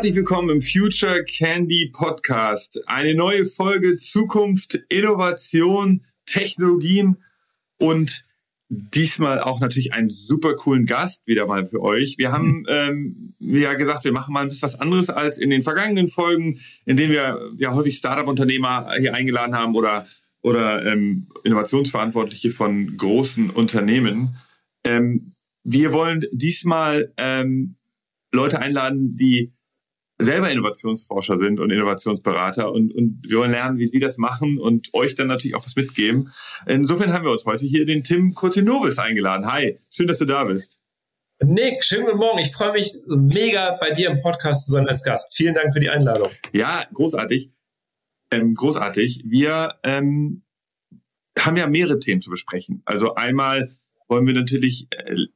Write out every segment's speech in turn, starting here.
Herzlich willkommen im Future Candy Podcast. Eine neue Folge Zukunft, Innovation, Technologien und diesmal auch natürlich einen super coolen Gast wieder mal für euch. Wir haben ähm, ja gesagt, wir machen mal ein bisschen was anderes als in den vergangenen Folgen, in denen wir ja häufig Startup-Unternehmer hier eingeladen haben oder, oder ähm, Innovationsverantwortliche von großen Unternehmen. Ähm, wir wollen diesmal ähm, Leute einladen, die selber Innovationsforscher sind und Innovationsberater und, und wir wollen lernen, wie sie das machen und euch dann natürlich auch was mitgeben. Insofern haben wir uns heute hier den Tim Cortinovis eingeladen. Hi, schön, dass du da bist. Nick, schönen guten Morgen. Ich freue mich mega bei dir im Podcast zu sein als Gast. Vielen Dank für die Einladung. Ja, großartig. Ähm, großartig. Wir ähm, haben ja mehrere Themen zu besprechen. Also einmal wollen wir natürlich äh,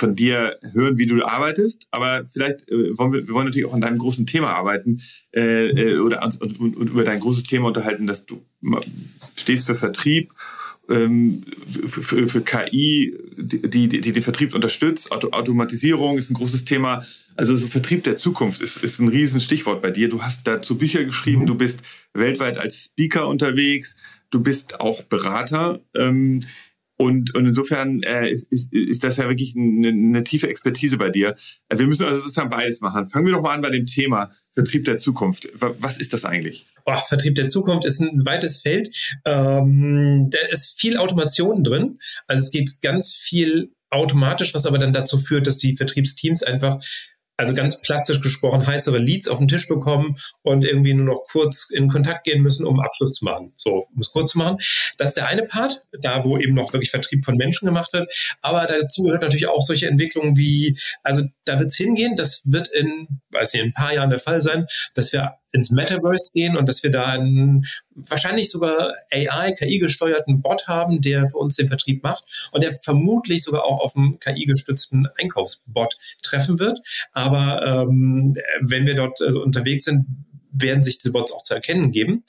von dir hören, wie du arbeitest, aber vielleicht äh, wollen wir, wir wollen natürlich auch an deinem großen Thema arbeiten äh, äh, oder und, und, und, über dein großes Thema unterhalten, dass du stehst für Vertrieb, ähm, für, für, für, KI, die, die, die den Vertrieb unterstützt. Auto, Automatisierung ist ein großes Thema. Also so Vertrieb der Zukunft ist, ist ein Riesenstichwort bei dir. Du hast dazu Bücher geschrieben, du bist weltweit als Speaker unterwegs, du bist auch Berater. Ähm, und, und insofern äh, ist, ist, ist das ja wirklich eine, eine tiefe Expertise bei dir. Äh, wir müssen also sozusagen beides machen. Fangen wir doch mal an bei dem Thema Vertrieb der Zukunft. Was ist das eigentlich? Oh, Vertrieb der Zukunft ist ein weites Feld. Ähm, da ist viel Automation drin. Also es geht ganz viel automatisch, was aber dann dazu führt, dass die Vertriebsteams einfach also ganz plastisch gesprochen, heißere Leads auf den Tisch bekommen und irgendwie nur noch kurz in Kontakt gehen müssen, um Abschluss zu machen. So, um es kurz zu machen. Das ist der eine Part, da wo eben noch wirklich Vertrieb von Menschen gemacht wird. Aber dazu gehört natürlich auch solche Entwicklungen wie, also da wird es hingehen, das wird in, weiß nicht, in ein paar Jahren der Fall sein, dass wir ins Metaverse gehen und dass wir da einen wahrscheinlich sogar AI, KI-gesteuerten Bot haben, der für uns den Vertrieb macht und der vermutlich sogar auch auf einen KI-gestützten Einkaufsbot treffen wird. Aber ähm, wenn wir dort äh, unterwegs sind, werden sich diese Bots auch zu erkennen geben.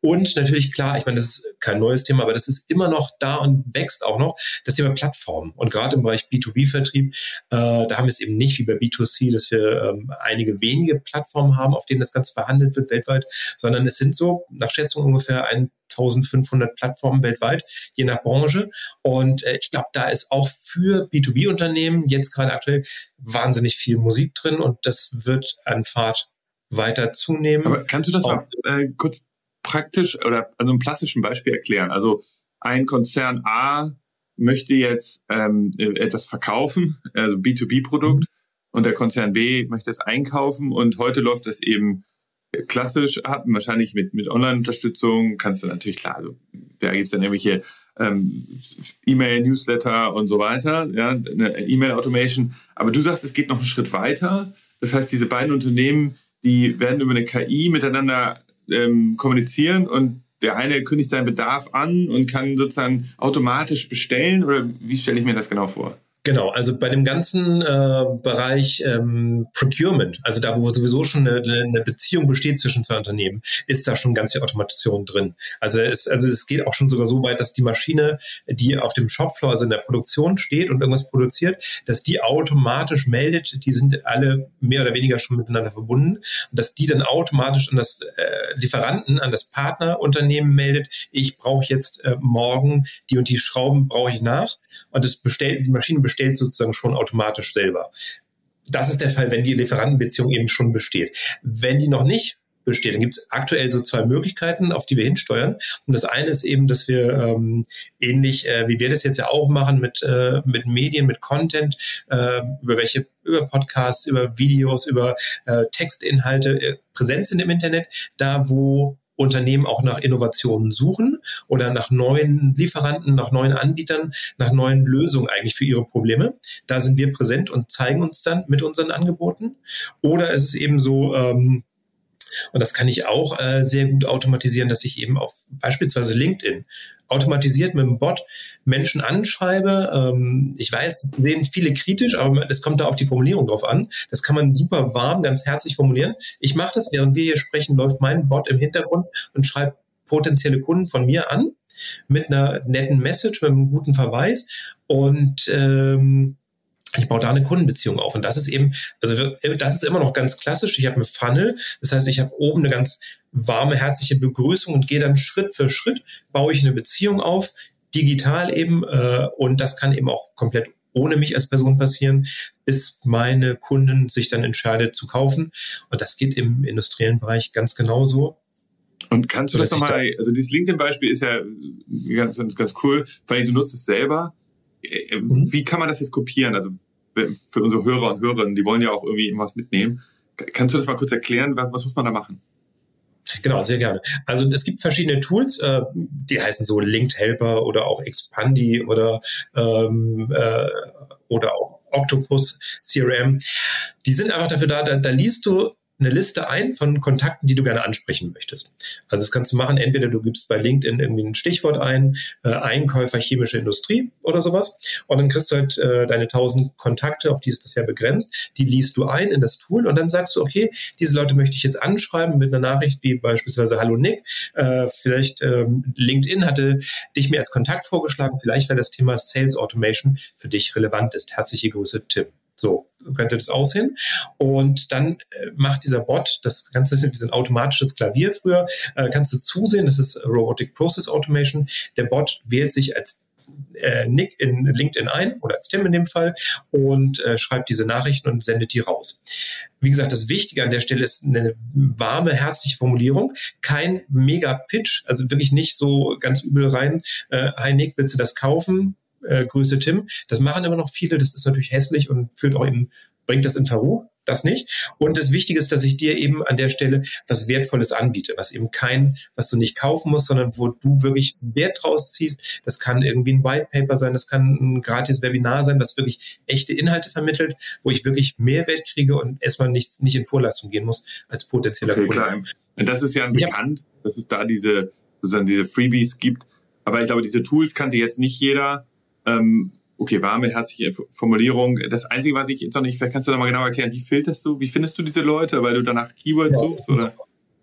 Und natürlich klar, ich meine, das ist kein neues Thema, aber das ist immer noch da und wächst auch noch, das Thema Plattformen. Und gerade im Bereich B2B-Vertrieb, äh, da haben wir es eben nicht wie bei B2C, dass wir ähm, einige wenige Plattformen haben, auf denen das Ganze verhandelt wird weltweit, sondern es sind so nach Schätzung ungefähr ein 1500 Plattformen weltweit, je nach Branche. Und äh, ich glaube, da ist auch für B2B-Unternehmen jetzt gerade aktuell wahnsinnig viel Musik drin und das wird an Fahrt weiter zunehmen. Aber kannst du das mal äh, kurz praktisch oder an einem klassischen Beispiel erklären? Also ein Konzern A möchte jetzt ähm, etwas verkaufen, also B2B-Produkt, mhm. und der Konzern B möchte es einkaufen und heute läuft das eben klassisch ab, wahrscheinlich mit, mit Online-Unterstützung kannst du natürlich, klar, also, da gibt es dann irgendwelche ähm, E-Mail, Newsletter und so weiter, ja, eine E-Mail-Automation. Aber du sagst, es geht noch einen Schritt weiter. Das heißt, diese beiden Unternehmen die werden über eine KI miteinander ähm, kommunizieren und der eine kündigt seinen Bedarf an und kann sozusagen automatisch bestellen oder wie stelle ich mir das genau vor? Genau, also bei dem ganzen äh, Bereich ähm, Procurement, also da, wo sowieso schon eine, eine, Beziehung besteht zwischen zwei Unternehmen, ist da schon ganz viel Automation drin. Also es, also es geht auch schon sogar so weit, dass die Maschine, die auf dem Shopfloor, also in der Produktion steht und irgendwas produziert, dass die automatisch meldet, die sind alle mehr oder weniger schon miteinander verbunden, und dass die dann automatisch an das äh, Lieferanten, an das Partnerunternehmen meldet, ich brauche jetzt äh, morgen die und die Schrauben brauche ich nach und das bestellt, die Maschine bestellt sozusagen schon automatisch selber. Das ist der Fall, wenn die Lieferantenbeziehung eben schon besteht. Wenn die noch nicht besteht, dann gibt es aktuell so zwei Möglichkeiten, auf die wir hinsteuern. Und das eine ist eben, dass wir ähm, ähnlich, äh, wie wir das jetzt ja auch machen, mit, äh, mit Medien, mit Content, äh, über welche, über Podcasts, über Videos, über äh, Textinhalte äh, präsent sind im Internet, da wo Unternehmen auch nach Innovationen suchen oder nach neuen Lieferanten, nach neuen Anbietern, nach neuen Lösungen eigentlich für ihre Probleme. Da sind wir präsent und zeigen uns dann mit unseren Angeboten. Oder es ist eben so, ähm, und das kann ich auch äh, sehr gut automatisieren, dass ich eben auf beispielsweise LinkedIn automatisiert mit dem Bot Menschen anschreibe. Ähm, ich weiß, sehen viele kritisch, aber es kommt da auf die Formulierung drauf an. Das kann man super warm, ganz herzlich formulieren. Ich mache das, während wir hier sprechen, läuft mein Bot im Hintergrund und schreibt potenzielle Kunden von mir an mit einer netten Message, mit einem guten Verweis und ähm, ich baue da eine Kundenbeziehung auf. Und das ist eben, also das ist immer noch ganz klassisch. Ich habe eine Funnel. Das heißt, ich habe oben eine ganz warme, herzliche Begrüßung und gehe dann Schritt für Schritt, baue ich eine Beziehung auf, digital eben. Äh, und das kann eben auch komplett ohne mich als Person passieren, bis meine Kunden sich dann entscheidet zu kaufen. Und das geht im industriellen Bereich ganz genauso. Und kannst du das nochmal, also dieses LinkedIn-Beispiel ist ja ganz, ganz, ganz cool, weil du nutzt es selber. Äh, mhm. Wie kann man das jetzt kopieren? Also für unsere Hörer und Hörerinnen, die wollen ja auch irgendwie irgendwas mitnehmen. Kannst du das mal kurz erklären? Was, was muss man da machen? Genau, sehr gerne. Also es gibt verschiedene Tools, äh, die heißen so Linked Helper oder auch Expandi oder ähm, äh, oder auch Octopus CRM. Die sind einfach dafür da, da, da liest du eine Liste ein von Kontakten, die du gerne ansprechen möchtest. Also das kannst du machen, entweder du gibst bei LinkedIn irgendwie ein Stichwort ein, äh, Einkäufer chemische Industrie oder sowas, und dann kriegst du halt äh, deine 1000 Kontakte, auf die ist das ja begrenzt, die liest du ein in das Tool und dann sagst du, okay, diese Leute möchte ich jetzt anschreiben mit einer Nachricht wie beispielsweise Hallo Nick, äh, vielleicht ähm, LinkedIn hatte dich mir als Kontakt vorgeschlagen, vielleicht weil das Thema Sales Automation für dich relevant ist. Herzliche Grüße, Tim. So könnte das aussehen. Und dann äh, macht dieser Bot, das Ganze ist ein automatisches Klavier früher, äh, kannst du zusehen, das ist Robotic Process Automation. Der Bot wählt sich als äh, Nick in LinkedIn ein oder als Tim in dem Fall und äh, schreibt diese Nachrichten und sendet die raus. Wie gesagt, das Wichtige an der Stelle ist eine warme, herzliche Formulierung, kein Mega-Pitch, also wirklich nicht so ganz übel rein, äh, hi Nick, willst du das kaufen? Äh, Grüße Tim. Das machen immer noch viele, das ist natürlich hässlich und führt auch in, bringt das in Verruf. Das nicht. Und das Wichtige ist, dass ich dir eben an der Stelle was Wertvolles anbiete, was eben kein, was du nicht kaufen musst, sondern wo du wirklich Wert draus ziehst. Das kann irgendwie ein White Paper sein, das kann ein gratis Webinar sein, was wirklich echte Inhalte vermittelt, wo ich wirklich Mehrwert kriege und erstmal nicht, nicht in Vorleistung gehen muss als potenzieller okay, Kunde. Klar. Und das ist ja bekannt, ja. dass es da diese, sozusagen diese Freebies gibt. Aber ich glaube, diese Tools kannte jetzt nicht jeder ähm, okay, warme, herzliche Formulierung. Das Einzige, was ich jetzt noch nicht, vielleicht kannst du da mal genau erklären, wie filterst du, wie findest du diese Leute, weil du danach Keywords ja, suchst, oder?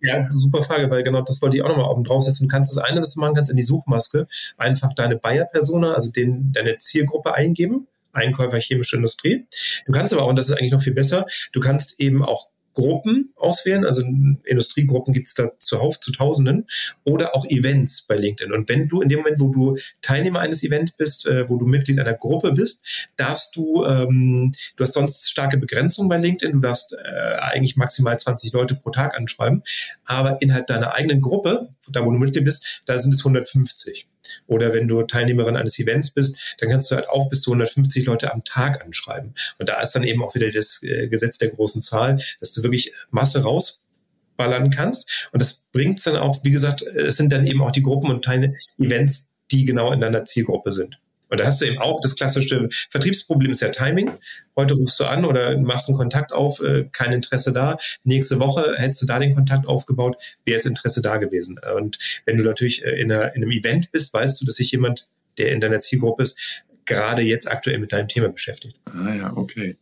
Ja, das ist eine super Frage, weil genau das wollte ich auch nochmal oben draufsetzen. Du kannst das eine, was du machen kannst, in die Suchmaske einfach deine Buyer-Persona, also den, deine Zielgruppe eingeben. Einkäufer chemische Industrie. Du kannst aber auch, und das ist eigentlich noch viel besser, du kannst eben auch Gruppen auswählen. Also Industriegruppen gibt es da zuhauf zu Tausenden oder auch Events bei LinkedIn. Und wenn du in dem Moment, wo du Teilnehmer eines Events bist, äh, wo du Mitglied einer Gruppe bist, darfst du, ähm, du hast sonst starke Begrenzungen bei LinkedIn. Du darfst äh, eigentlich maximal 20 Leute pro Tag anschreiben. Aber innerhalb deiner eigenen Gruppe, da wo du Mitglied bist, da sind es 150. Oder wenn du Teilnehmerin eines Events bist, dann kannst du halt auch bis zu 150 Leute am Tag anschreiben. Und da ist dann eben auch wieder das äh, Gesetz der großen Zahl, dass du wirklich Masse rausballern kannst. Und das bringt dann auch, wie gesagt, es sind dann eben auch die Gruppen und Teil-Events, die genau in deiner Zielgruppe sind. Und da hast du eben auch das klassische Vertriebsproblem ist ja Timing. Heute rufst du an oder machst einen Kontakt auf, äh, kein Interesse da. Nächste Woche hättest du da den Kontakt aufgebaut, wäre es Interesse da gewesen. Und wenn du natürlich äh, in, einer, in einem Event bist, weißt du, dass sich jemand, der in deiner Zielgruppe ist, gerade jetzt aktuell mit deinem Thema beschäftigt. Ah ja, okay.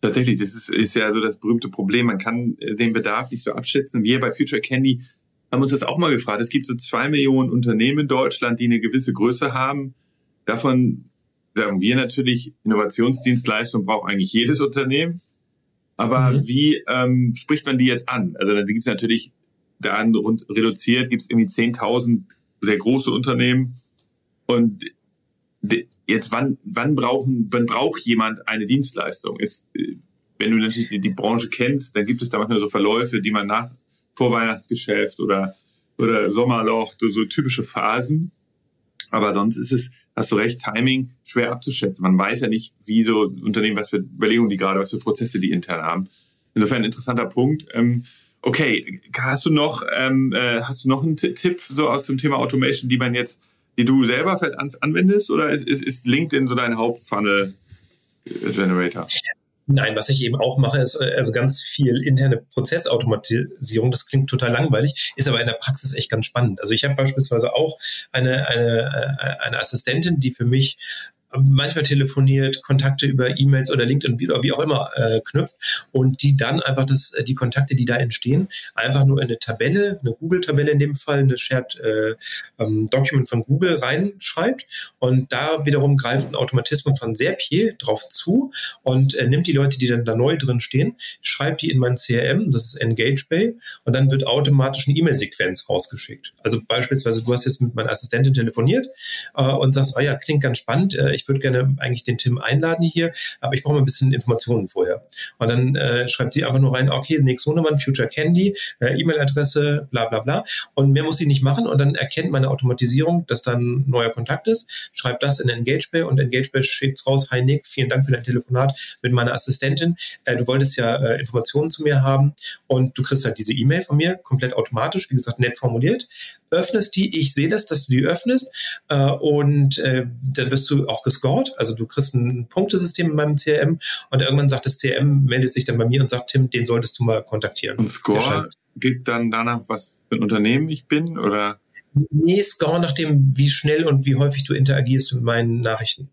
Tatsächlich, das ist, ist ja so das berühmte Problem. Man kann äh, den Bedarf nicht so abschätzen. Wir bei Future Candy haben uns das auch mal gefragt. Es gibt so zwei Millionen Unternehmen in Deutschland, die eine gewisse Größe haben Davon sagen wir natürlich, Innovationsdienstleistung braucht eigentlich jedes Unternehmen. Aber mhm. wie ähm, spricht man die jetzt an? Also dann gibt es natürlich da reduziert, gibt es irgendwie 10.000 sehr große Unternehmen. Und jetzt wann, wann brauchen, wann braucht jemand eine Dienstleistung? Ist, wenn du natürlich die, die Branche kennst, dann gibt es da manchmal so Verläufe, die man nach Vorweihnachtsgeschäft oder, oder Sommerloch, so typische Phasen. Aber sonst ist es, hast du recht, Timing schwer abzuschätzen. Man weiß ja nicht, wie so Unternehmen, was für Überlegungen die gerade, was für Prozesse die intern haben. Insofern ein interessanter Punkt. Ähm, okay, hast du noch, ähm, äh, hast du noch einen Tipp so aus dem Thema Automation, die man jetzt, die du selber vielleicht anwendest, oder ist, ist LinkedIn so dein Hauptfunnel Generator? Nein, was ich eben auch mache, ist äh, also ganz viel interne Prozessautomatisierung. Das klingt total langweilig, ist aber in der Praxis echt ganz spannend. Also ich habe beispielsweise auch eine, eine, äh, eine Assistentin, die für mich manchmal telefoniert, Kontakte über E-Mails oder LinkedIn oder wie auch immer äh, knüpft und die dann einfach das, äh, die Kontakte, die da entstehen, einfach nur in eine Tabelle, eine Google-Tabelle in dem Fall, eine Shared äh, ähm, Document von Google reinschreibt und da wiederum greift ein Automatismus von Serpier drauf zu und äh, nimmt die Leute, die dann da neu drin stehen, schreibt die in mein CRM, das ist EngageBay und dann wird automatisch eine E-Mail-Sequenz rausgeschickt. Also beispielsweise, du hast jetzt mit meiner Assistentin telefoniert äh, und sagst, oh ja, klingt ganz spannend, äh, ich würde gerne eigentlich den Tim einladen hier, aber ich brauche mal ein bisschen Informationen vorher. Und dann äh, schreibt sie einfach nur rein, okay, Nick Sonemann, Future Candy, äh, E-Mail-Adresse, bla bla bla. Und mehr muss sie nicht machen und dann erkennt meine Automatisierung, dass dann neuer Kontakt ist, schreibt das in EngageBay und EngageBay schickt raus, hi Nick, vielen Dank für dein Telefonat mit meiner Assistentin. Äh, du wolltest ja äh, Informationen zu mir haben und du kriegst halt diese E-Mail von mir komplett automatisch, wie gesagt, nett formuliert, öffnest die, ich sehe das, dass du die öffnest äh, und äh, dann wirst du auch gescored, also du kriegst ein Punktesystem in meinem CRM und irgendwann sagt das CRM, meldet sich dann bei mir und sagt, Tim, den solltest du mal kontaktieren. Und Score geht dann danach, was für ein Unternehmen ich bin oder? Nee, Score nach dem, wie schnell und wie häufig du interagierst mit meinen Nachrichten.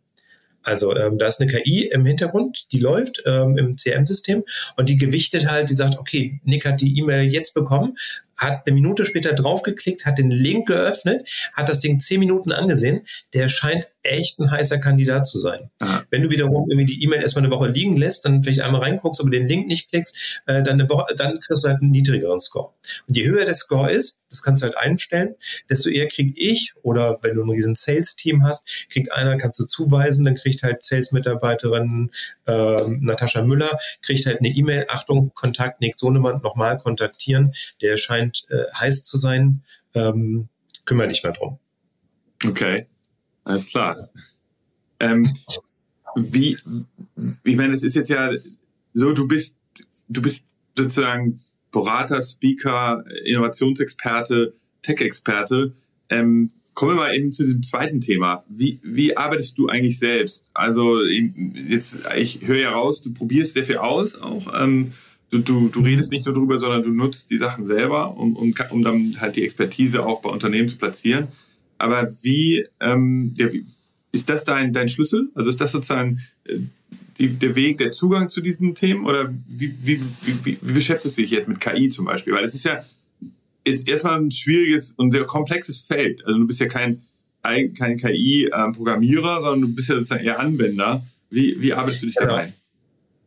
Also ähm, da ist eine KI im Hintergrund, die läuft ähm, im CRM-System und die gewichtet halt, die sagt, okay, Nick hat die E-Mail jetzt bekommen, hat eine Minute später draufgeklickt, hat den Link geöffnet, hat das Ding zehn Minuten angesehen. Der scheint echt ein heißer Kandidat zu sein. Aha. Wenn du wiederum irgendwie die E-Mail erstmal eine Woche liegen lässt, dann vielleicht einmal reinguckst, aber den Link nicht klickst, äh, dann, eine Woche, dann kriegst du halt einen niedrigeren Score. Und je höher der Score ist, das kannst du halt einstellen, desto eher krieg ich oder wenn du ein riesen Sales-Team hast, kriegt einer, kannst du zuweisen, dann kriegt halt Sales-Mitarbeiterin äh, Natascha Müller, kriegt halt eine E-Mail, Achtung, Kontakt Nick Sohnemann, nochmal kontaktieren, der scheint scheint äh, heiß zu sein, ähm, kümmere dich mal drum. Okay, alles klar. Ähm, wie, ich meine, es ist jetzt ja so, du bist, du bist sozusagen Berater, Speaker, Innovationsexperte, Tech-Experte. Ähm, kommen wir mal eben zu dem zweiten Thema. Wie, wie arbeitest du eigentlich selbst? Also jetzt, ich höre ja raus, du probierst sehr viel aus auch. Ähm, du, du, du redest nicht nur drüber, sondern du nutzt die Sachen selber, um, um, um dann halt die Expertise auch bei Unternehmen zu platzieren. Aber wie, ähm, ja, wie ist das dein, dein Schlüssel? Also ist das sozusagen äh, die, der Weg, der Zugang zu diesen Themen? Oder wie, wie, wie, wie beschäftigst du dich jetzt mit KI zum Beispiel? Weil es ist ja jetzt erstmal ein schwieriges und sehr komplexes Feld. Also du bist ja kein, kein KI-Programmierer, ähm, sondern du bist ja sozusagen eher Anwender. Wie, wie arbeitest du dich da rein?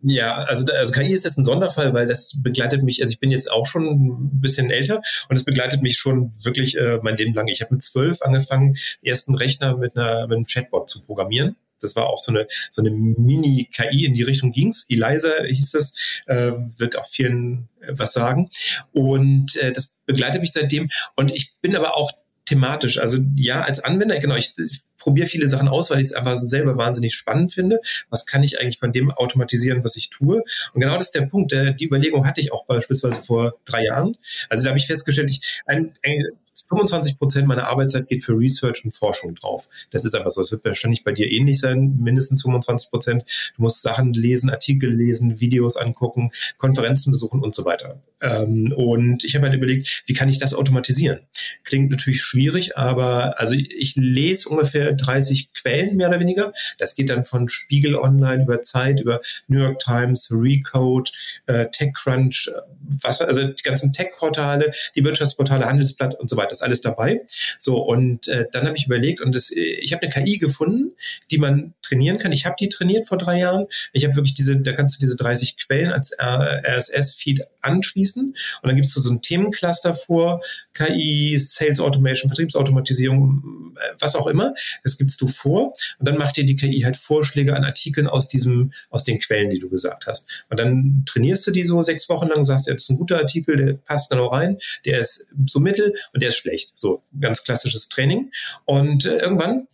Ja, also, also KI ist jetzt ein Sonderfall, weil das begleitet mich, also ich bin jetzt auch schon ein bisschen älter und es begleitet mich schon wirklich äh, mein Leben lang. Ich habe mit zwölf angefangen, ersten Rechner mit, einer, mit einem Chatbot zu programmieren. Das war auch so eine, so eine Mini-KI in die Richtung ging's. Eliza hieß das, äh, wird auch vielen äh, was sagen. Und äh, das begleitet mich seitdem. Und ich bin aber auch thematisch. Also ja, als Anwender, genau, ich, ich probiere viele Sachen aus, weil ich es einfach selber wahnsinnig spannend finde. Was kann ich eigentlich von dem automatisieren, was ich tue? Und genau das ist der Punkt. Der, die Überlegung hatte ich auch beispielsweise vor drei Jahren. Also da habe ich festgestellt, ich, ein, ein 25 Prozent meiner Arbeitszeit geht für Research und Forschung drauf. Das ist einfach so. Es wird wahrscheinlich bei dir ähnlich sein, mindestens 25 Prozent. Du musst Sachen lesen, Artikel lesen, Videos angucken, Konferenzen besuchen und so weiter. Ähm, und ich habe halt überlegt, wie kann ich das automatisieren? Klingt natürlich schwierig, aber also ich lese ungefähr 30 Quellen mehr oder weniger. Das geht dann von Spiegel Online über Zeit, über New York Times, Recode, äh, TechCrunch, was, also die ganzen Tech-Portale, die Wirtschaftsportale, Handelsblatt und so weiter, das ist alles dabei. So, und äh, dann habe ich überlegt, und das, ich habe eine KI gefunden, die man trainieren kann. Ich habe die trainiert vor drei Jahren. Ich habe wirklich diese, da kannst du diese 30 Quellen als RSS-Feed anschließen. Und dann gibt es so ein Themencluster vor, KI, Sales Automation, Vertriebsautomatisierung, äh, was auch immer. Das gibst du vor. Und dann macht dir die KI halt Vorschläge an Artikeln aus diesem, aus den Quellen, die du gesagt hast. Und dann trainierst du die so sechs Wochen lang, sagst, das ist ein guter Artikel, der passt genau rein, der ist so mittel und der ist schlecht. So ganz klassisches Training. Und äh, irgendwann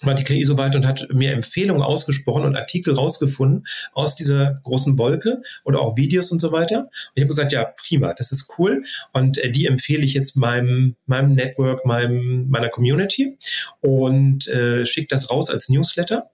so weit und hat mir Empfehlungen ausgesprochen und Artikel rausgefunden aus dieser großen Wolke oder auch Videos und so weiter. Und ich habe gesagt, ja, prima, das ist cool. Und äh, die empfehle ich jetzt meinem, meinem Network, meinem, meiner Community und äh, schicke das raus als Newsletter.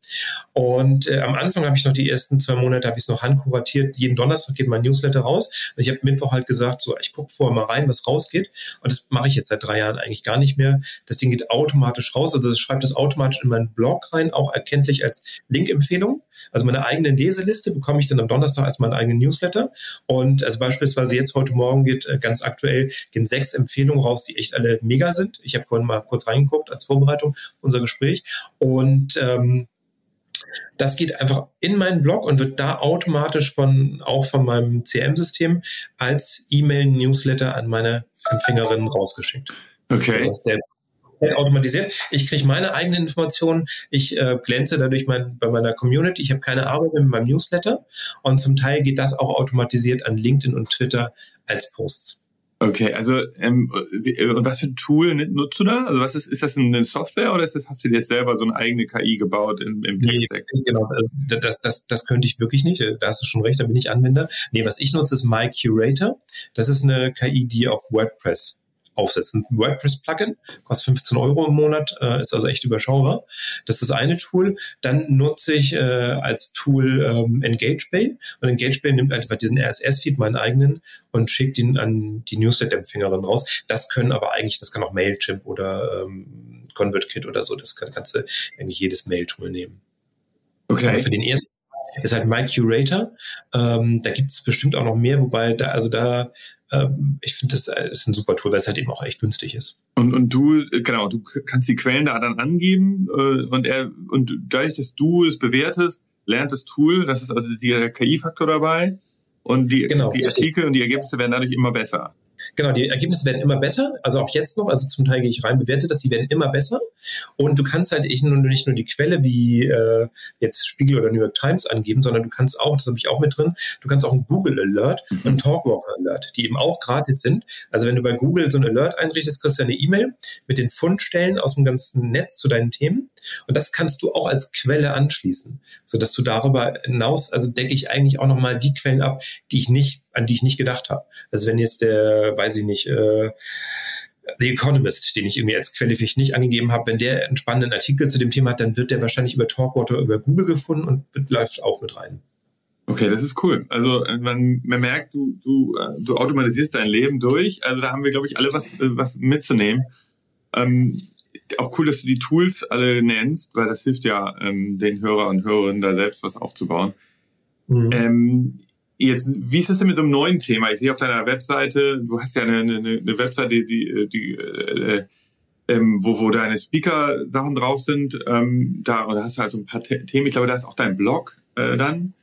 Und äh, am Anfang habe ich noch die ersten zwei Monate, habe ich es noch handkuratiert. Jeden Donnerstag geht mein Newsletter raus. Und ich habe Mittwoch halt gesagt, so, ich gucke vorher mal rein, was rausgeht. Und das mache ich jetzt seit drei Jahren eigentlich gar nicht mehr. Das Ding geht automatisch raus. Also das schreibt es automatisch in mein meinen Blog rein, auch erkenntlich als Link-Empfehlung. Also meine eigene Leseliste bekomme ich dann am Donnerstag als meinen eigenen Newsletter. Und also beispielsweise jetzt heute Morgen geht äh, ganz aktuell gehen sechs Empfehlungen raus, die echt alle mega sind. Ich habe vorhin mal kurz reingeguckt als Vorbereitung unser Gespräch. Und ähm, das geht einfach in meinen Blog und wird da automatisch von auch von meinem CM-System als E-Mail-Newsletter an meine Empfängerinnen rausgeschickt. Okay. Also automatisiert. Ich kriege meine eigenen Informationen. Ich äh, glänze dadurch mein, bei meiner Community. Ich habe keine Arbeit mehr mit meinem Newsletter. Und zum Teil geht das auch automatisiert an LinkedIn und Twitter als Posts. Okay, also ähm, und was für ein Tool nutzt du da? Also was ist, ist das eine Software oder ist das, hast du dir selber so eine eigene KI gebaut im, im nee, Genau, das, das, das könnte ich wirklich nicht. Da hast du schon recht, da bin ich Anwender. Nee, was ich nutze, ist My Curator. Das ist eine KI, die auf WordPress aufsetzen. Ein WordPress-Plugin, kostet 15 Euro im Monat, äh, ist also echt überschaubar. Das ist das eine Tool. Dann nutze ich äh, als Tool ähm, EngageBay und EngageBay nimmt einfach diesen RSS-Feed, meinen eigenen, und schickt ihn an die Newsletter-Empfängerin raus. Das können aber eigentlich, das kann auch Mailchimp oder ähm, ConvertKit oder so, das kann, kannst du eigentlich jedes Mail-Tool nehmen. Okay. Aber für den ersten ist halt My Curator. Ähm, da gibt es bestimmt auch noch mehr, wobei da, also da ähm, ich finde, das ist ein super Tool, weil es halt eben auch echt günstig ist. Und, und du, genau, du kannst die Quellen da dann angeben äh, und er und dadurch, dass du es bewertest, lernt das Tool, das ist also der KI-Faktor dabei und die, genau, die Artikel und die Ergebnisse werden dadurch immer besser. Genau, die Ergebnisse werden immer besser, also auch jetzt noch, also zum Teil gehe ich rein, bewerte das, die werden immer besser. Und du kannst halt nicht nur, nicht nur die Quelle wie äh, jetzt Spiegel oder New York Times angeben, sondern du kannst auch, das habe ich auch mit drin, du kannst auch einen Google Alert mhm. und einen Talkwalker Alert, die eben auch gratis sind. Also wenn du bei Google so ein Alert einrichtest, kriegst du eine E-Mail mit den Fundstellen aus dem ganzen Netz zu deinen Themen. Und das kannst du auch als Quelle anschließen, sodass du darüber hinaus, also decke ich eigentlich auch nochmal die Quellen ab, die ich nicht, an die ich nicht gedacht habe. Also wenn jetzt der, weiß ich nicht, äh, The Economist, den ich irgendwie als Quelle vielleicht nicht angegeben habe, wenn der einen spannenden Artikel zu dem Thema hat, dann wird der wahrscheinlich über Talkwater über Google gefunden und läuft auch mit rein. Okay, das ist cool. Also äh, man, man merkt, du, du, äh, du automatisierst dein Leben durch. Also da haben wir, glaube ich, alle was, äh, was mitzunehmen. Ähm, auch cool, dass du die Tools alle nennst, weil das hilft ja ähm, den Hörer und Hörerinnen da selbst was aufzubauen. Mhm. Ähm, jetzt, wie ist es denn mit so einem neuen Thema? Ich sehe auf deiner Webseite, du hast ja eine, eine, eine Webseite, die, die, die äh, ähm, wo, wo deine Speaker-Sachen drauf sind. Ähm, da oder hast du halt so ein paar Themen. Ich glaube, da ist auch dein Blog äh, dann.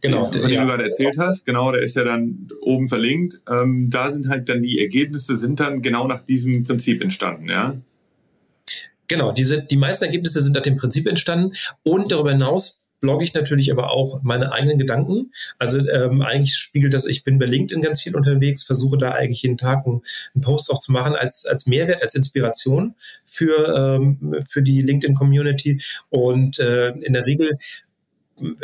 Genau, von dem ja. du gerade erzählt hast, genau, der ist ja dann oben verlinkt. Ähm, da sind halt dann die Ergebnisse sind dann genau nach diesem Prinzip entstanden, ja? Genau, diese, die meisten Ergebnisse sind nach dem Prinzip entstanden und darüber hinaus blogge ich natürlich aber auch meine eigenen Gedanken. Also ähm, eigentlich spiegelt das, ich bin bei LinkedIn ganz viel unterwegs, versuche da eigentlich jeden Tag einen, einen Post auch zu machen als, als Mehrwert, als Inspiration für, ähm, für die LinkedIn-Community. Und äh, in der Regel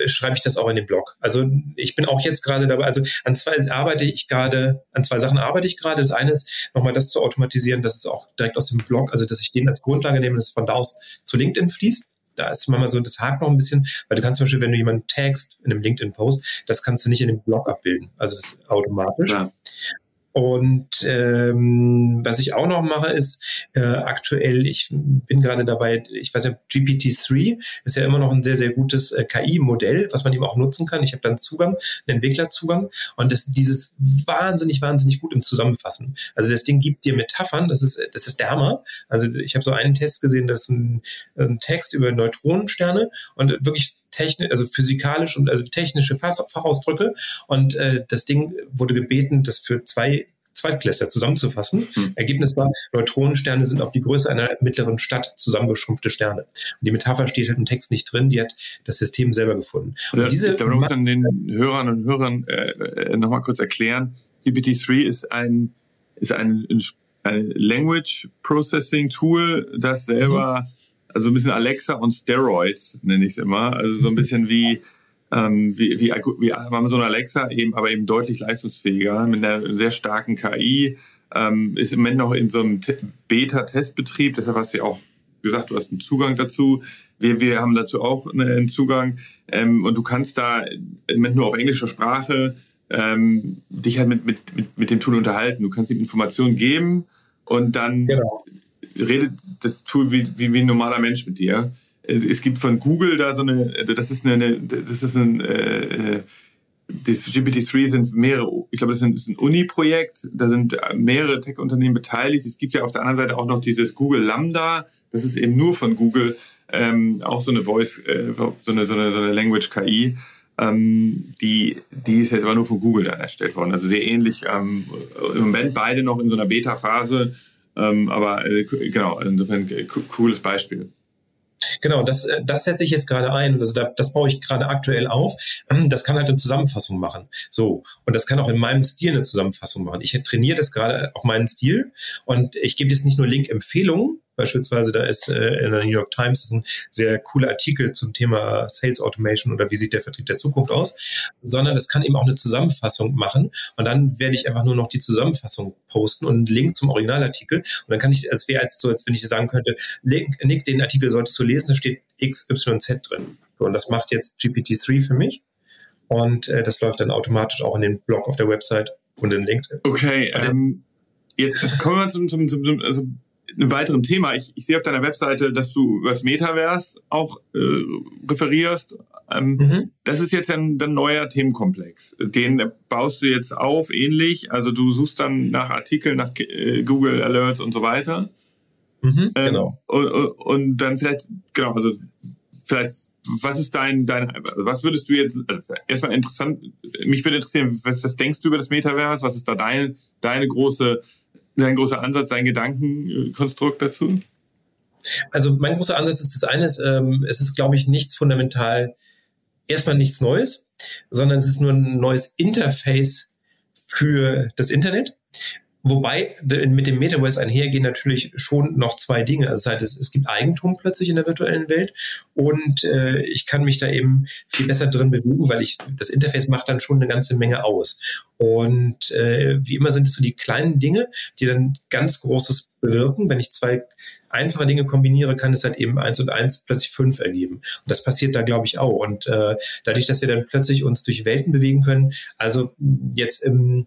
schreibe ich das auch in den Blog. Also ich bin auch jetzt gerade dabei, also an zwei arbeite ich gerade, an zwei Sachen arbeite ich gerade. Das eine ist, nochmal das zu automatisieren, dass es auch direkt aus dem Blog, also dass ich den als Grundlage nehme, dass es von da aus zu LinkedIn fließt. Da ist manchmal so, das hakt noch ein bisschen, weil du kannst zum Beispiel, wenn du jemanden tagst in einem LinkedIn-Post, das kannst du nicht in dem Blog abbilden. Also das automatisch. Ja. Und ähm, was ich auch noch mache, ist äh, aktuell, ich bin gerade dabei, ich weiß ja, GPT-3 ist ja immer noch ein sehr, sehr gutes äh, KI-Modell, was man eben auch nutzen kann. Ich habe dann Zugang, einen Entwicklerzugang und das, dieses wahnsinnig, wahnsinnig gut im Zusammenfassen. Also das Ding gibt dir Metaphern, das ist, das ist der Hammer. Also ich habe so einen Test gesehen, das ist ein, ein Text über Neutronensterne und wirklich technisch, also physikalisch und also technische Fachausdrücke. Und äh, das Ding wurde gebeten, das für zwei Zweitklässler zusammenzufassen. Hm. Ergebnis war, Neutronensterne sind auf die Größe einer mittleren Stadt zusammengeschrumpfte Sterne. Und die Metapher steht halt im Text nicht drin, die hat das System selber gefunden. Und diese ich glaube, du musst dann den Hörern und Hörern äh, äh nochmal kurz erklären, GPT-3 ist ein, ist ein, ein Language Processing Tool, das selber mhm also ein bisschen Alexa und Steroids, nenne ich es immer. Also so ein bisschen wie, ähm, wie, wie, wie Amazon Alexa, eben, aber eben deutlich leistungsfähiger, mit einer sehr starken KI. Ähm, ist im Moment noch in so einem Beta-Testbetrieb, deshalb hast du ja auch gesagt, du hast einen Zugang dazu. Wir, wir haben dazu auch einen Zugang. Ähm, und du kannst da im Moment nur auf englischer Sprache ähm, dich halt mit, mit, mit, mit dem Tool unterhalten. Du kannst ihm Informationen geben und dann genau redet das Tool wie, wie, wie ein normaler Mensch mit dir. es gibt von Google da so eine, das ist eine, das ist ein, äh, das GPT-3 sind mehrere, ich glaube, das ist ein Uni-Projekt, da sind mehrere Tech-Unternehmen beteiligt. Es gibt ja auf der anderen Seite auch noch dieses Google Lambda, das ist eben nur von Google, ähm, auch so eine Voice, äh, so eine, so eine, so eine Language-KI. Ähm, die, die ist jetzt aber nur von Google dann erstellt worden. Also sehr ähnlich. Ähm, Im Moment beide noch in so einer Beta-Phase. Ähm, aber äh, genau, insofern äh, cooles Beispiel. Genau, das, äh, das setze ich jetzt gerade ein. Also das, das baue ich gerade aktuell auf. Ähm, das kann halt eine Zusammenfassung machen. So. Und das kann auch in meinem Stil eine Zusammenfassung machen. Ich trainiere das gerade auf meinen Stil und ich gebe jetzt nicht nur Link-Empfehlungen, Beispielsweise, da ist äh, in der New York Times ist ein sehr cooler Artikel zum Thema Sales Automation oder wie sieht der Vertrieb der Zukunft aus, sondern es kann eben auch eine Zusammenfassung machen und dann werde ich einfach nur noch die Zusammenfassung posten und einen Link zum Originalartikel und dann kann ich, es wäre als so, als wenn ich sagen könnte, Link, Nick, den Artikel solltest du lesen, da steht XYZ drin. Und das macht jetzt GPT-3 für mich und äh, das läuft dann automatisch auch in den Blog auf der Website und in LinkedIn. Okay, ähm, jetzt, jetzt kommen wir zum, zum, zum, zum also einem weiteren Thema. Ich, ich sehe auf deiner Webseite, dass du über das Metaverse auch äh, referierst. Ähm, mhm. Das ist jetzt ein, ein neuer Themenkomplex. Den baust du jetzt auf, ähnlich. Also du suchst dann nach Artikeln, nach äh, Google Alerts und so weiter. Mhm, ähm, genau. Und, und, dann vielleicht, genau, also vielleicht, was ist dein, dein, was würdest du jetzt, also erstmal interessant, mich würde interessieren, was, was denkst du über das Metaverse? Was ist da dein, deine große dein großer Ansatz, dein Gedankenkonstrukt dazu? Also mein großer Ansatz ist das eine, ähm, es ist, glaube ich, nichts fundamental, erstmal nichts Neues, sondern es ist nur ein neues Interface für das Internet. Wobei mit dem Metaverse einhergehen natürlich schon noch zwei Dinge. Also es, es gibt Eigentum plötzlich in der virtuellen Welt und äh, ich kann mich da eben viel besser drin bewegen, weil ich das Interface macht dann schon eine ganze Menge aus. Und äh, wie immer sind es so die kleinen Dinge, die dann ganz Großes bewirken. Wenn ich zwei einfache Dinge kombiniere, kann es halt eben eins und eins plötzlich fünf ergeben. Und das passiert da, glaube ich, auch. Und äh, dadurch, dass wir dann plötzlich uns durch Welten bewegen können, also jetzt im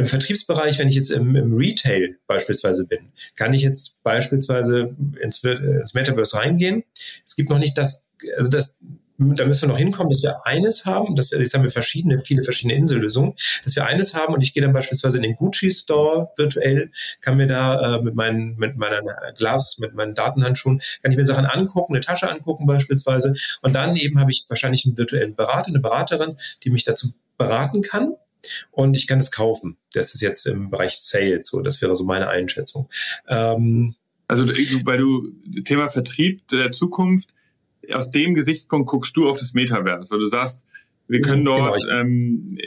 im Vertriebsbereich, wenn ich jetzt im, im, Retail beispielsweise bin, kann ich jetzt beispielsweise ins, ins Metaverse reingehen. Es gibt noch nicht das, also das, da müssen wir noch hinkommen, dass wir eines haben, dass wir, jetzt haben wir verschiedene, viele verschiedene Insellösungen, dass wir eines haben und ich gehe dann beispielsweise in den Gucci Store virtuell, kann mir da äh, mit meinen, mit meiner Gloves, mit meinen Datenhandschuhen, kann ich mir Sachen angucken, eine Tasche angucken beispielsweise und dann eben habe ich wahrscheinlich einen virtuellen Berater, eine Beraterin, die mich dazu beraten kann und ich kann es kaufen. Das ist jetzt im Bereich Sales so. Das wäre so meine Einschätzung. Ähm, also, weil du Thema Vertrieb der Zukunft, aus dem Gesichtspunkt guckst du auf das Metaverse. Also du sagst, wir können genau, dort genau. ähm,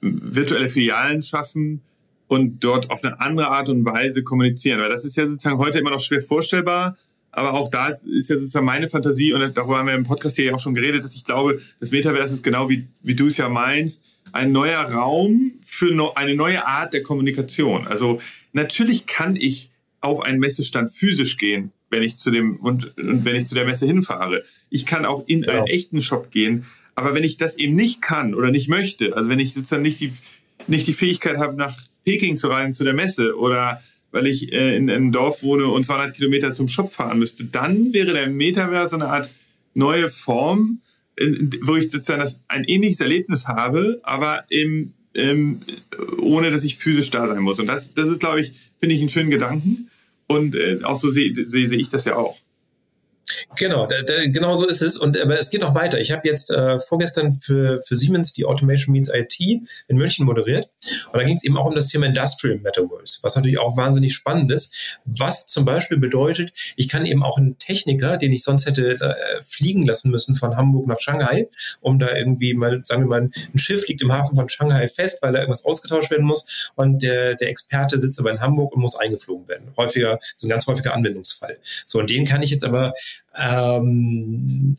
virtuelle Filialen schaffen und dort auf eine andere Art und Weise kommunizieren. Weil das ist ja sozusagen heute immer noch schwer vorstellbar. Aber auch da ist, ist ja sozusagen meine Fantasie, und darüber haben wir im Podcast hier ja auch schon geredet, dass ich glaube, das Metaverse ist genau wie, wie du es ja meinst, ein neuer Raum für no, eine neue Art der Kommunikation. Also natürlich kann ich auf einen Messestand physisch gehen, wenn ich zu dem und, und wenn ich zu der Messe hinfahre. Ich kann auch in ja. einen echten Shop gehen, aber wenn ich das eben nicht kann oder nicht möchte, also wenn ich sozusagen nicht die nicht die Fähigkeit habe, nach Peking zu reisen zu der Messe oder weil ich äh, in einem Dorf wohne und 200 Kilometer zum Shop fahren müsste, dann wäre der Metaverse eine Art neue Form, wo ich sozusagen das, ein ähnliches Erlebnis habe, aber im, ähm, ohne dass ich physisch da sein muss. Und das, das ist, glaube ich, finde ich einen schönen Gedanken. Und äh, auch so sehe seh, seh ich das ja auch. Genau, da, da, genau so ist es. Und aber es geht noch weiter. Ich habe jetzt äh, vorgestern für, für Siemens die Automation Means IT in München moderiert. Und da ging es eben auch um das Thema Industrial Metaverse, was natürlich auch wahnsinnig spannend ist. Was zum Beispiel bedeutet, ich kann eben auch einen Techniker, den ich sonst hätte äh, fliegen lassen müssen von Hamburg nach Shanghai, um da irgendwie mal, sagen wir mal, ein Schiff liegt im Hafen von Shanghai fest, weil da irgendwas ausgetauscht werden muss. Und der, der Experte sitzt aber in Hamburg und muss eingeflogen werden. Häufiger, das ist ein ganz häufiger Anwendungsfall. So, und den kann ich jetzt aber ähm,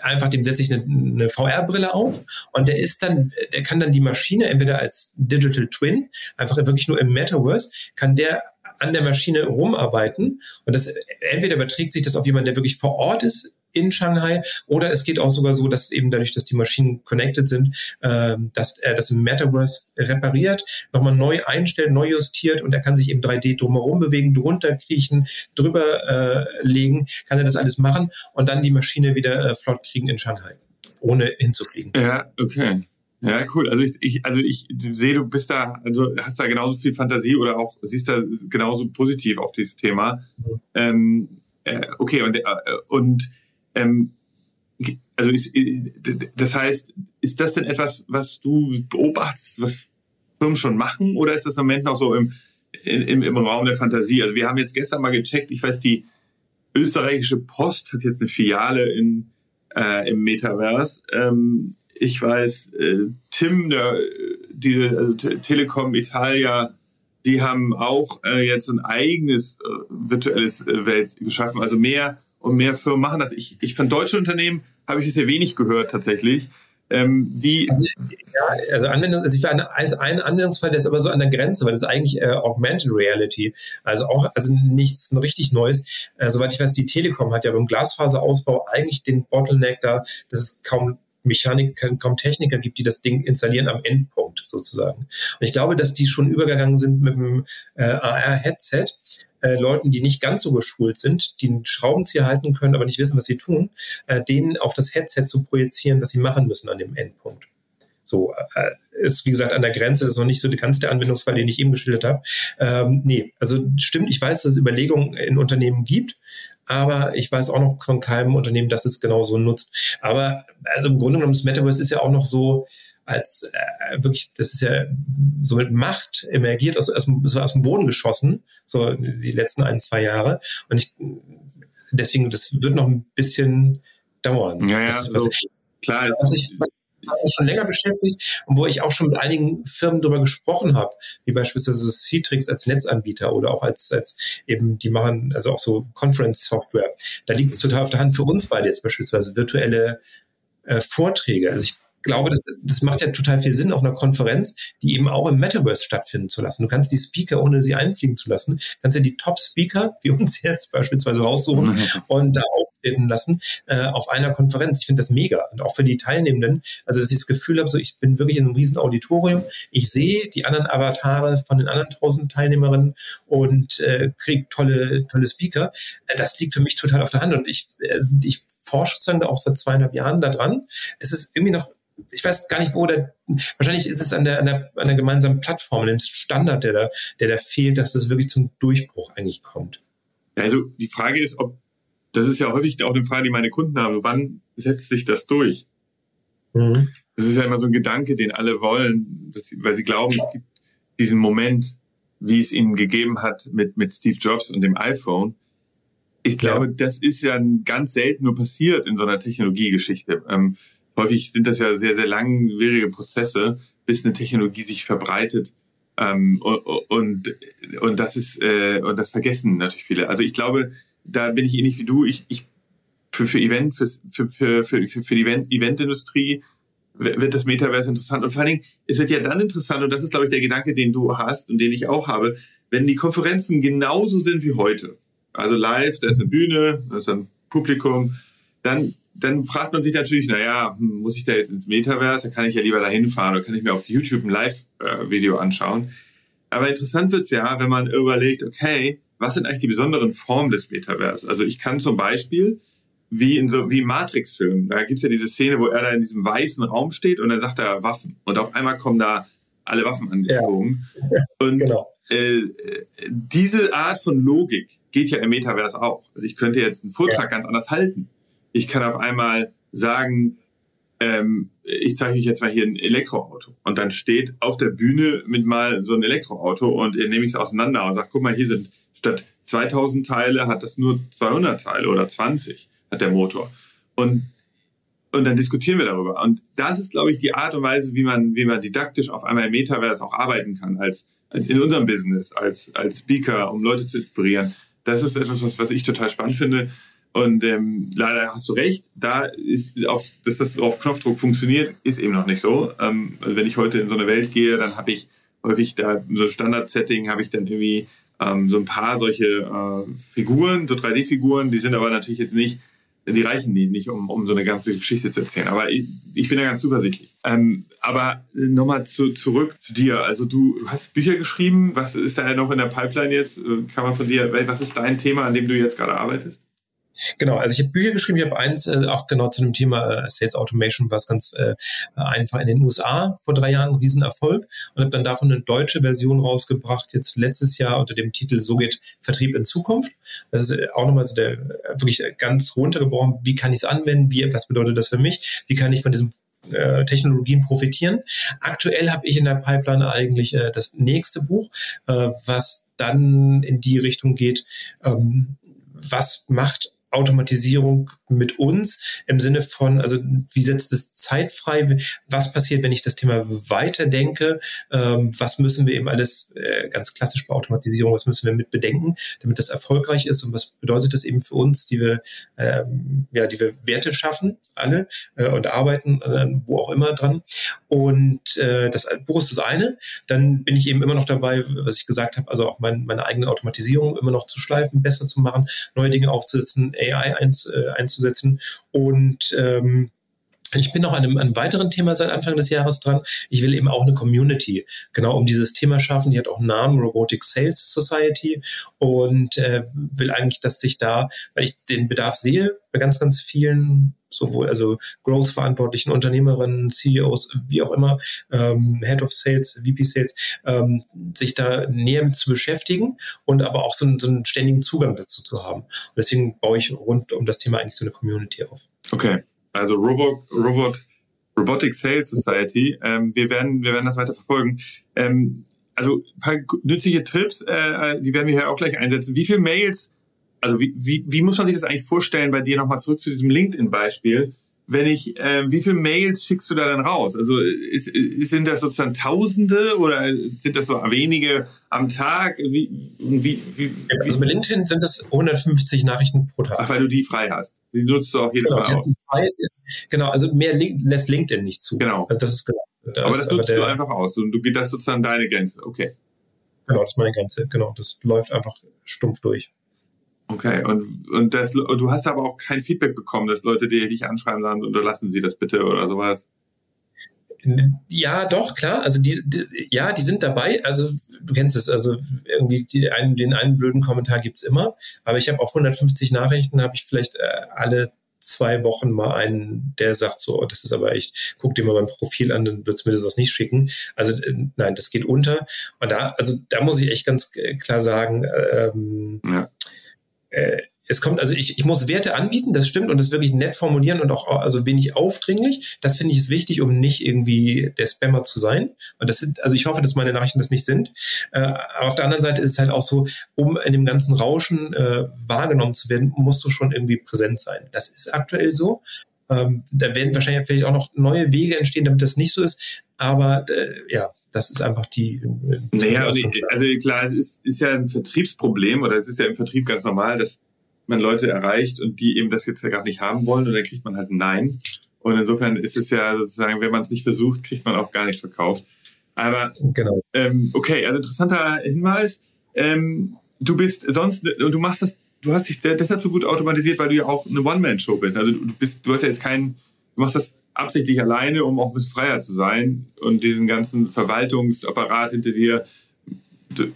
einfach dem setze ich eine, eine VR-Brille auf und der ist dann, der kann dann die Maschine entweder als Digital Twin, einfach wirklich nur im Metaverse, kann der an der Maschine rumarbeiten und das entweder überträgt sich das auf jemanden, der wirklich vor Ort ist in Shanghai oder es geht auch sogar so, dass eben dadurch, dass die Maschinen connected sind, äh, dass er das im Metaverse repariert, nochmal neu einstellt, neu justiert und er kann sich eben 3D drumherum bewegen, drunter kriechen, drüber äh, legen, kann er das alles machen und dann die Maschine wieder äh, flott kriegen in Shanghai, ohne hinzufliegen. Ja, okay. Ja, cool. Also ich, ich, also ich sehe, du bist da, also hast da genauso viel Fantasie oder auch siehst da genauso positiv auf dieses Thema. Mhm. Ähm, äh, okay, und, äh, und ähm, also ist, äh, das heißt, ist das denn etwas, was du beobachtest, was Firmen schon machen, oder ist das im Moment noch so im, im, im Raum der Fantasie? Also wir haben jetzt gestern mal gecheckt, ich weiß, die österreichische Post hat jetzt eine Filiale in, äh, im Metaverse. Ähm, ich weiß, äh, Tim, der, die also Telekom Italia, die haben auch äh, jetzt ein eigenes äh, virtuelles äh, Welt geschaffen. Also mehr und mehr Firmen machen das. Ich, ich von deutschen Unternehmen habe ich es sehr wenig gehört tatsächlich. Ähm, wie also, ja, also Anwendungs, also eine, also ein Anwendungsfall, der ist aber so an der Grenze, weil das ist eigentlich äh, Augmented Reality, also auch also nichts ein richtig Neues. Äh, soweit ich weiß, die Telekom hat ja beim Glasfaserausbau eigentlich den Bottleneck da, dass es kaum Mechaniker, kaum Techniker gibt, die das Ding installieren am Endpunkt sozusagen. Und ich glaube, dass die schon übergegangen sind mit dem äh, AR-Headset. Äh, Leuten, die nicht ganz so geschult sind, die einen Schraubenzieher halten können, aber nicht wissen, was sie tun, äh, denen auf das Headset zu projizieren, was sie machen müssen an dem Endpunkt. So, äh, ist wie gesagt an der Grenze, das ist noch nicht so ganz der Anwendungsfall, den ich eben geschildert habe. Ähm, nee, also stimmt, ich weiß, dass es Überlegungen in Unternehmen gibt, aber ich weiß auch noch von keinem Unternehmen, dass es genauso nutzt. Aber also im Grunde genommen, das Metaverse ist ja auch noch so, als äh, wirklich, das ist ja so mit Macht emergiert, aus, aus, aus dem Boden geschossen, so die letzten ein, zwei Jahre. Und ich, deswegen, das wird noch ein bisschen dauern. Ja, ja, das, so, ich, klar. Was ich, was mich schon länger beschäftigt und wo ich auch schon mit einigen Firmen darüber gesprochen habe, wie beispielsweise Citrix als Netzanbieter oder auch als, als eben, die machen also auch so Conference-Software. Da liegt es total auf der Hand für uns beide jetzt beispielsweise virtuelle äh, Vorträge. Also ich glaube, das, das macht ja total viel Sinn auf einer Konferenz, die eben auch im Metaverse stattfinden zu lassen. Du kannst die Speaker, ohne sie einfliegen zu lassen, kannst ja die Top-Speaker, wie uns jetzt beispielsweise raussuchen mhm. und da auftreten lassen äh, auf einer Konferenz. Ich finde das mega und auch für die Teilnehmenden. Also, dass ich das Gefühl habe, so ich bin wirklich in einem riesen Auditorium. Ich sehe die anderen Avatare von den anderen tausend Teilnehmerinnen und äh, kriege tolle, tolle Speaker. Äh, das liegt für mich total auf der Hand und ich, äh, ich forsche sozusagen auch seit zweieinhalb Jahren daran. Es ist irgendwie noch ich weiß gar nicht, wo der, wahrscheinlich ist es an der, an der, an der gemeinsamen Plattform, dem Standard, der da, der da fehlt, dass das wirklich zum Durchbruch eigentlich kommt. Also die Frage ist, ob, das ist ja häufig auch eine Frage, die meine Kunden haben, wann setzt sich das durch? Mhm. Das ist ja immer so ein Gedanke, den alle wollen, dass, weil sie glauben, es gibt diesen Moment, wie es ihnen gegeben hat mit, mit Steve Jobs und dem iPhone. Ich glaube, ja. das ist ja ganz selten nur passiert in so einer Technologiegeschichte. Ähm, häufig sind das ja sehr, sehr langwierige Prozesse, bis eine Technologie sich verbreitet. Ähm, und, und das ist, äh, und das vergessen natürlich viele. Also ich glaube, da bin ich ähnlich wie du. Ich, ich für, für Event, für, für, für, für, die Event, Eventindustrie wird das Metaverse interessant. Und vor allen Dingen, es wird ja dann interessant, und das ist, glaube ich, der Gedanke, den du hast und den ich auch habe, wenn die Konferenzen genauso sind wie heute. Also live, da ist eine Bühne, da ist ein Publikum, dann dann fragt man sich natürlich, naja, hm, muss ich da jetzt ins Metaverse? Da kann ich ja lieber dahin fahren oder kann ich mir auf YouTube ein Live-Video anschauen. Aber interessant wird's ja, wenn man überlegt, okay, was sind eigentlich die besonderen Formen des Metaverse? Also ich kann zum Beispiel, wie in so wie Matrix-Filmen, da gibt's ja diese Szene, wo er da in diesem weißen Raum steht und dann sagt er Waffen. Und auf einmal kommen da alle Waffen angeflogen. Ja. Und genau. äh, diese Art von Logik geht ja im Metaverse auch. Also ich könnte jetzt einen Vortrag ja. ganz anders halten ich kann auf einmal sagen, ähm, ich zeige euch jetzt mal hier ein Elektroauto. Und dann steht auf der Bühne mit mal so ein Elektroauto und nehme ich es auseinander und sage, guck mal, hier sind statt 2000 Teile hat das nur 200 Teile oder 20 hat der Motor. Und, und dann diskutieren wir darüber. Und das ist, glaube ich, die Art und Weise, wie man, wie man didaktisch auf einmal im Metaverse auch arbeiten kann, als, als in unserem Business, als, als Speaker, um Leute zu inspirieren. Das ist etwas, was, was ich total spannend finde. Und ähm, leider hast du recht, da ist, auf, dass das auf Knopfdruck funktioniert, ist eben noch nicht so. Ähm, also wenn ich heute in so eine Welt gehe, dann habe ich häufig da so Standard-Setting, habe ich dann irgendwie ähm, so ein paar solche äh, Figuren, so 3D-Figuren, die sind aber natürlich jetzt nicht die reichen nie, nicht, um, um so eine ganze Geschichte zu erzählen. Aber ich, ich bin da ganz zuversichtlich. Ähm, aber nochmal zu, zurück zu dir. Also du hast Bücher geschrieben. Was ist da noch in der Pipeline jetzt? Kann man von dir, was ist dein Thema, an dem du jetzt gerade arbeitest? Genau, also ich habe Bücher geschrieben, ich habe eins äh, auch genau zu dem Thema äh, Sales Automation, was ganz äh, einfach in den USA vor drei Jahren ein Riesenerfolg und habe dann davon eine deutsche Version rausgebracht, jetzt letztes Jahr unter dem Titel So geht Vertrieb in Zukunft. Das ist äh, auch nochmal so der äh, wirklich ganz runtergebrochen, wie kann ich es anwenden, wie, was bedeutet das für mich, wie kann ich von diesem äh, Technologien profitieren. Aktuell habe ich in der Pipeline eigentlich äh, das nächste Buch, äh, was dann in die Richtung geht, ähm, was macht Automatisierung mit uns im Sinne von, also wie setzt es Zeit frei? Was passiert, wenn ich das Thema weiterdenke? Ähm, was müssen wir eben alles äh, ganz klassisch bei Automatisierung, was müssen wir mit bedenken, damit das erfolgreich ist? Und was bedeutet das eben für uns, die wir, ähm, ja, die wir Werte schaffen, alle äh, und arbeiten, äh, wo auch immer dran? Und äh, das Buch ist das eine. Dann bin ich eben immer noch dabei, was ich gesagt habe, also auch mein, meine eigene Automatisierung immer noch zu schleifen, besser zu machen, neue Dinge aufzusetzen, AI einz, äh, einzusetzen. Und ähm, ich bin noch an einem, einem, weiteren Thema seit Anfang des Jahres dran. Ich will eben auch eine Community genau um dieses Thema schaffen. Die hat auch einen Namen, Robotic Sales Society und äh, will eigentlich, dass sich da, weil ich den Bedarf sehe, bei ganz, ganz vielen sowohl also Growth-verantwortlichen Unternehmerinnen, CEOs, wie auch immer, ähm, Head of Sales, VP Sales, ähm, sich da näher mit zu beschäftigen und aber auch so einen, so einen ständigen Zugang dazu zu haben. Und deswegen baue ich rund um das Thema eigentlich so eine Community auf. Okay, also Robot, Robot, Robotic Sales Society. Ähm, wir werden, wir werden das weiter verfolgen. Ähm, also ein paar nützliche Tipps, äh, die werden wir hier auch gleich einsetzen. Wie viele Mails also wie, wie, wie muss man sich das eigentlich vorstellen bei dir nochmal zurück zu diesem LinkedIn-Beispiel? Wenn ich, äh, wie viele Mails schickst du da dann raus? Also ist, ist, sind das sozusagen Tausende oder sind das so wenige am Tag? Wie, wie, wie, also bei LinkedIn sind das 150 Nachrichten pro Tag. Ach, weil du die frei hast. Die nutzt du auch jedes genau, Mal aus. Frei, genau, also mehr lässt LinkedIn nicht zu. Genau. Also das ist genau. Das aber das nutzt aber der, du einfach aus und du geht das sozusagen deine Grenze. Okay. Genau, das ist meine Grenze. Genau, das läuft einfach stumpf durch. Okay, und, und, das, und du hast aber auch kein Feedback bekommen, dass Leute dir dich anschreiben sagen, unterlassen Sie das bitte oder sowas. Ja, doch, klar. Also die, die, ja, die sind dabei. Also du kennst es, also irgendwie die, einen, den einen blöden Kommentar gibt's immer. Aber ich habe auf 150 Nachrichten, habe ich vielleicht äh, alle zwei Wochen mal einen, der sagt so, oh, das ist aber echt, guck dir mal mein Profil an, dann wird's mir das was nicht schicken. Also äh, nein, das geht unter. Und da, also da muss ich echt ganz äh, klar sagen, ähm, ja äh, es kommt, also ich, ich muss Werte anbieten, das stimmt, und das wirklich nett formulieren und auch also wenig aufdringlich. Das finde ich ist wichtig, um nicht irgendwie der Spammer zu sein. Und das sind, also ich hoffe, dass meine Nachrichten das nicht sind. Äh, aber auf der anderen Seite ist es halt auch so, um in dem ganzen Rauschen äh, wahrgenommen zu werden, musst du schon irgendwie präsent sein. Das ist aktuell so. Ähm, da werden wahrscheinlich vielleicht auch noch neue Wege entstehen, damit das nicht so ist. Aber äh, ja, das ist einfach die. die naja, also, also klar, es ist, ist ja ein Vertriebsproblem oder es ist ja im Vertrieb ganz normal, dass man Leute erreicht und die eben das jetzt ja gar nicht haben wollen und dann kriegt man halt ein Nein. Und insofern ist es ja sozusagen, wenn man es nicht versucht, kriegt man auch gar nichts verkauft. Aber genau. ähm, okay, also interessanter Hinweis. Ähm, du bist sonst und du machst das, du hast dich deshalb so gut automatisiert, weil du ja auch eine One-Man-Show bist. Also du bist, du hast ja jetzt keinen, du machst das absichtlich alleine, um auch ein bisschen freier zu sein und diesen ganzen Verwaltungsapparat hinter dir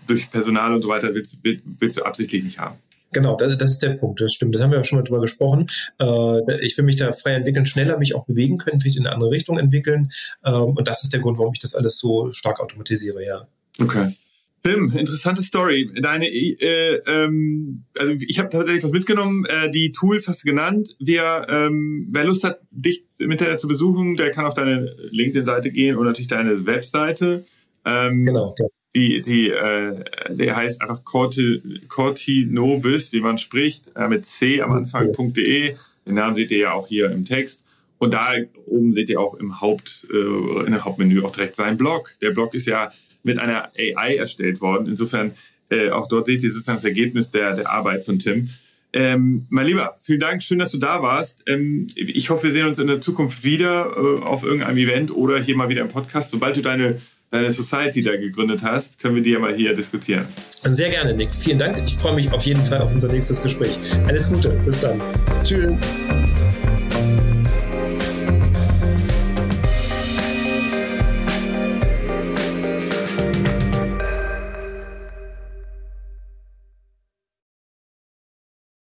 durch Personal und so weiter willst, willst du absichtlich nicht haben. Genau, das, das, ist der Punkt, das stimmt. Das haben wir auch schon mal drüber gesprochen. Äh, ich will mich da frei entwickeln, schneller mich auch bewegen können, vielleicht in eine andere Richtung entwickeln. Ähm, und das ist der Grund, warum ich das alles so stark automatisiere, ja. Okay. Tim, interessante Story. Deine, äh, ähm, also ich habe tatsächlich was mitgenommen. Äh, die Tools hast du genannt. Wer, ähm, wer Lust hat, dich im Internet zu besuchen, der kann auf deine LinkedIn-Seite gehen und natürlich deine Webseite. Ähm, genau. Ja. Die, die, äh, der heißt einfach Cortinovis, wie man spricht, äh, mit C am Anfang.de. Den Namen seht ihr ja auch hier im Text. Und da oben seht ihr auch im Haupt, äh, in der Hauptmenü auch direkt seinen Blog. Der Blog ist ja mit einer AI erstellt worden. Insofern, äh, auch dort seht ihr sozusagen das Ergebnis der, der Arbeit von Tim. Ähm, mein Lieber, vielen Dank, schön, dass du da warst. Ähm, ich hoffe, wir sehen uns in der Zukunft wieder äh, auf irgendeinem Event oder hier mal wieder im Podcast. Sobald du deine, deine Society da gegründet hast, können wir die ja mal hier diskutieren. Sehr gerne, Nick. Vielen Dank. Ich freue mich auf jeden Fall auf unser nächstes Gespräch. Alles Gute. Bis dann. Tschüss.